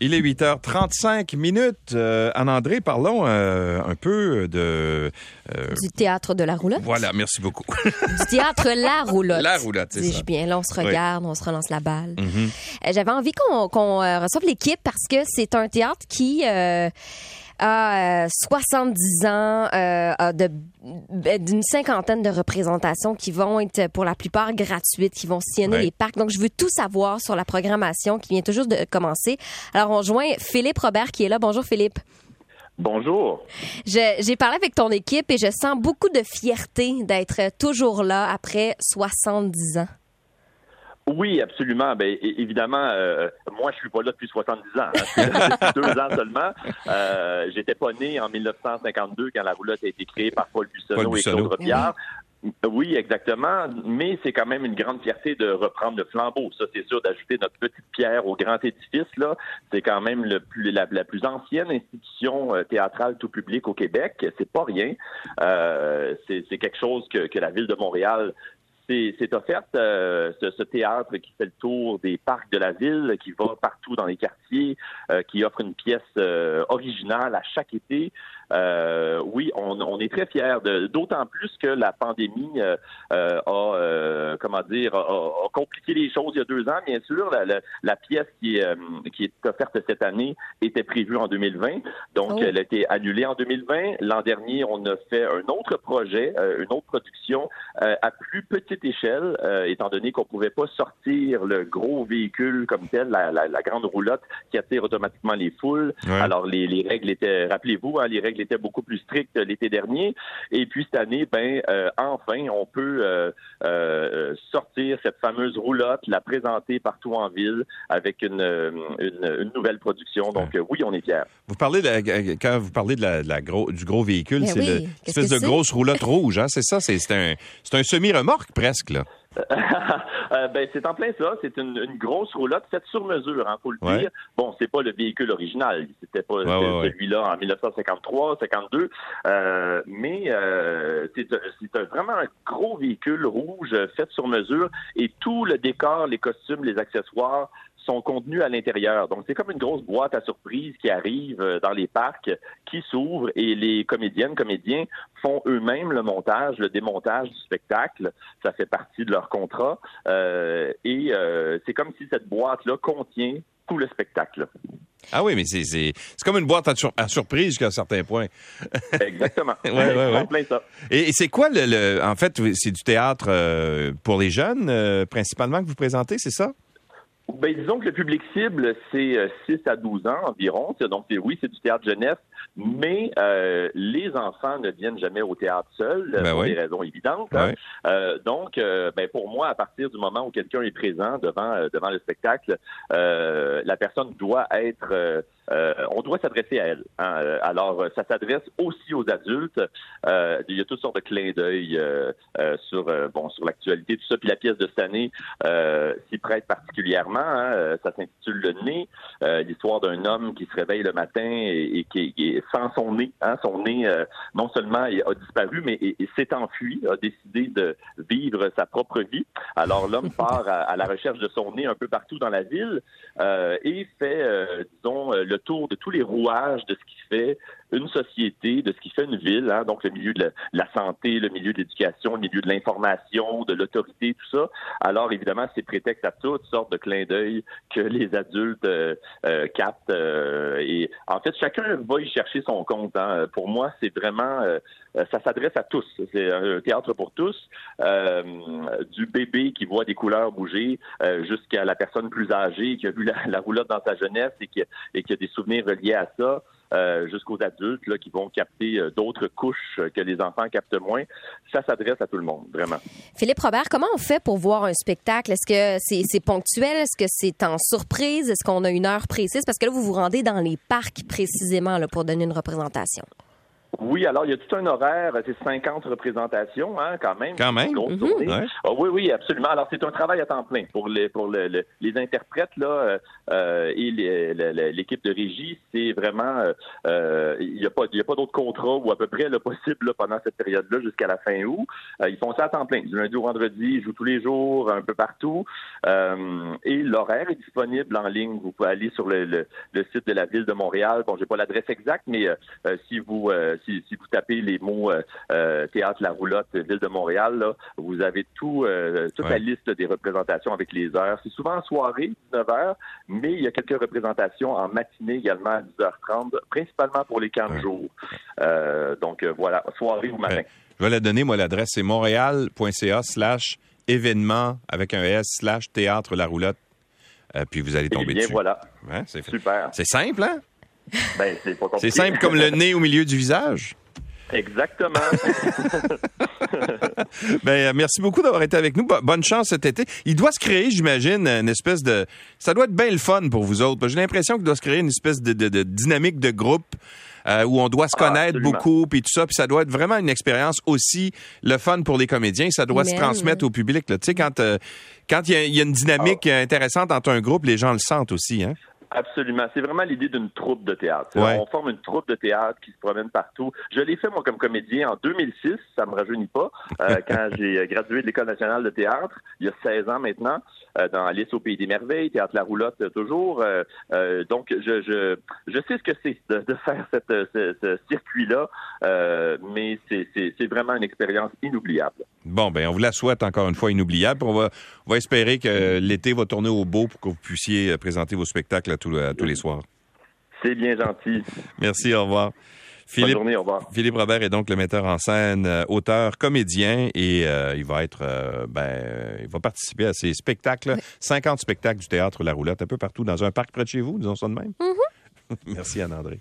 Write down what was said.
Il est 8h35 minutes. Euh, Anne-André, parlons euh, un peu de... euh, du théâtre de la roulotte. Voilà, merci beaucoup. du théâtre La Roulotte. La Roulotte, c'est ça. bien. Là, on se regarde, on se relance la balle. Mhm. Euh, J'avais envie qu'on qu'on, euh, reçoive l'équipe parce que c'est un théâtre qui euh, a euh, 70 ans, euh, a de- d'une cinquantaine de représentations qui vont être pour la plupart gratuites, qui vont sillonner Ouais. les parcs. Donc, je veux tout savoir sur la programmation qui vient juste de commencer. Alors, on joint Philippe Robert qui est là. Bonjour, Philippe. Bonjour. Je- J'ai parlé avec ton équipe et je sens beaucoup de fierté d'être toujours là après 70 ans. Oui, absolument. Ben, é- évidemment, euh, moi, je suis pas là depuis 70 ans. hein. Je suis là depuis deux ans seulement. Euh, J'étais pas né en 1952 quand la roulotte a été créée par Paul Bussonneau, et Claude. Robillard. Oui, exactement. Mais c'est quand même une grande fierté de reprendre le flambeau. Ça, c'est sûr, d'ajouter notre petite pierre au grand édifice. Là, c'est quand même le plus, la, la plus ancienne institution euh, théâtrale tout public au Québec. C'est pas rien. Euh, c'est c'est quelque chose que, que la ville de Montréal c'est offerte euh, ce, ce théâtre qui fait le tour des parcs de la ville, qui va partout dans les quartiers, euh, qui offre une pièce euh, originale à chaque été. Euh, oui, on, on est très fiers, d'autant plus que la pandémie euh, euh, a, euh, comment dire, a, a- compliqué les choses il y a deux ans. Bien sûr, la, la- la pièce qui est, euh, qui est offerte cette année était prévue en 2020, donc Oh. elle a été annulée en 2020. L'an dernier, on a fait un autre projet, euh, une autre production euh, à plus petite échelle, euh, étant donné qu'on pouvait pas sortir le gros véhicule comme tel, la, la- la grande roulotte qui attire automatiquement les foules. Ouais. Alors les, les règles étaient, rappelez-vous, hein, les règles étaient beaucoup plus strictes l'été dernier. Et puis cette année, ben euh, enfin, on peut euh, euh, sortir cette fameuse roulotte, la présenter partout en ville avec une, une, une nouvelle production. Donc euh, oui, on est fiers. Vous parlez de la- quand vous parlez de la, de la gros, du gros véhicule, c'est oui, le qu'est-ce espèce que de grosse roulotte rouge, hein, c'est ça? C'est c'est un, c'est un semi-remorque presque, là. Euh, ben, c'est en plein ça. C'est une, une grosse roulotte faite sur mesure, hein, faut le Ouais. dire. Bon, c'est pas le véhicule original. C'était pas Ouais, ouais, ouais. celui-là en 1953, 52. Euh, mais euh, c'est vraiment un gros véhicule rouge euh, fait sur mesure et tout le décor, les costumes, les accessoires sont contenus à l'intérieur. Donc, c'est comme une grosse boîte à surprise qui arrive euh, dans les parcs, qui s'ouvre et les comédiennes, comédiens font eux-mêmes le montage, le démontage du spectacle. Ça fait partie de leur contrat. Euh, et euh, c'est comme si cette boîte-là contient tout le spectacle. Ah oui, mais c'est comme une boîte à, sur- à surprise jusqu'à un certain point. Exactement. Ouais, ouais, ouais. plein ça. Et, et c'est quoi le, le- En fait, c'est du théâtre euh, pour les jeunes, principalement, que vous présentez, c'est ça? Ben, disons que le public cible, c'est euh, 6 à 12 ans environ. Donc, oui, c'est du théâtre jeunesse, mais euh, les enfants ne viennent jamais au théâtre seuls, euh, Ben pour oui. des raisons évidentes. hein. Ouais. Euh, donc, euh, ben, pour moi, à partir du moment où quelqu'un est présent devant, euh, devant le spectacle, euh, la personne doit être... euh, on doit s'adresser à elle. hein. Euh, Alors, euh, ça s'adresse aussi aux adultes. Euh, il y a toutes sortes de clins d'œil euh, euh, sur bon sur l'actualité, tout ça. Puis la pièce de cette année s'y prête particulièrement. hein. Ça s'intitule Le nez, l'histoire d'un homme qui se réveille le matin et, et qui est sans son nez. Hein. Son nez, non seulement a disparu, mais et- et s'est enfui, a décidé de vivre sa propre vie. Alors l'homme part à, à la recherche de son nez un peu partout dans la ville et fait, disons, euh, de tous les rouages de ce qui fait une société, de ce qui fait une ville, hein, donc le milieu de la, santé, le milieu de l'éducation, le milieu de l'information, de l'autorité, tout ça. Alors évidemment, c'est prétexte à toutes sortes de clins d'œil que les adultes euh, euh, captent. euh, et en fait, chacun va y chercher son compte. hein. Pour moi, c'est vraiment, euh, ça s'adresse à tous. C'est un théâtre pour tous, euh, du bébé qui voit des couleurs bouger euh, jusqu'à la personne plus âgée qui a vu la, la roulotte dans sa jeunesse et qui, et qui a des souvenirs reliés à ça. Euh, jusqu'aux adultes là, qui vont capter euh, d'autres couches que les enfants captent moins. Ça s'adresse à tout le monde, vraiment. Philippe Robert, comment on fait pour voir un spectacle? Est-ce que c'est ponctuel? Est-ce que c'est en surprise? Est-ce qu'on a une heure précise? Parce que là, vous vous rendez dans les parcs précisément là, pour donner une représentation. Oui, alors il y a tout un horaire, c'est 50 représentations, hein, quand même. Quand même. Ouais. Ah oui, oui, absolument. Alors c'est un travail à temps plein pour les pour le- le- les interprètes là euh, euh, et l'équipe de régie. C'est vraiment euh, euh, il n'y a pas il y a pas d'autre contrat ou à peu près le possible là, pendant cette période-là jusqu'à la fin août. Euh, ils font ça à temps plein, du lundi au vendredi. Ils jouent tous les jours, un peu partout. Euh, et l'horaire est disponible en ligne. Vous pouvez aller sur le, le- le site de la ville de Montréal. Bon, j'ai pas l'adresse exacte, mais euh, euh, si vous euh, si, si vous tapez les mots euh, euh, théâtre La Roulotte ville de Montréal, là, vous avez tout euh, toute Ouais. la liste des représentations avec les heures. C'est souvent en soirée, 19h, mais il y a quelques représentations en matinée également à 10h30, principalement pour les camps de Ouais. jour. Euh, donc voilà, soirée ou matin. Ouais. Je vais la donner, moi, l'adresse, c'est montréal.ca slash événement avec un S slash théâtre la roulotte. Puis vous allez tomber bien dessus. voilà, Ouais, c'est super. c'est simple, hein? Ben, c'est pas C'est compliqué. simple comme le nez au milieu du visage. Exactement. Ben, euh, merci beaucoup d'avoir été avec nous. Bo- bonne chance cet été. Il doit se créer, j'imagine, une espèce de. Ça doit être bien le fun pour vous autres. J'ai l'impression qu'il doit se créer une espèce de, de- de dynamique de groupe euh, où on doit se Ah, connaître beaucoup, puis tout ça. Puis ça doit être vraiment une expérience aussi le fun pour les comédiens. Ça doit se transmettre au public. Tu sais, quand euh, quand il y, a- y a une dynamique Ah. intéressante entre un groupe, les gens le sentent aussi. Hein? Absolument. C'est vraiment l'idée d'une troupe de théâtre. Ouais. On forme une troupe de théâtre qui se promène partout. Je l'ai fait, moi, comme comédien en 2006. Ça me rajeunit pas. euh, quand j'ai gradué de l'École nationale de théâtre, il y a 16 ans maintenant, euh, dans Alice au Pays des Merveilles, Théâtre La Roulotte, euh, toujours. Euh, euh, donc, je, je, je sais ce que c'est de, de faire cette, ce, ce circuit-là, euh, mais c'est c'est- c'est vraiment une expérience inoubliable. Bon, ben on vous la souhaite encore une fois inoubliable. On va, on va espérer que l'été va tourner au beau pour que vous puissiez euh, présenter vos spectacles à tous, à tous les soirs. C'est bien gentil. Merci, au revoir. Bonne Philippe, journée, au revoir. Philippe Robert est donc le metteur en scène, euh, auteur, comédien et euh, il va être, euh, ben, il va participer à ces spectacles, 50 spectacles du théâtre La Roulotte, un peu partout dans un parc près de chez vous, disons ça de même. Merci Anne-André.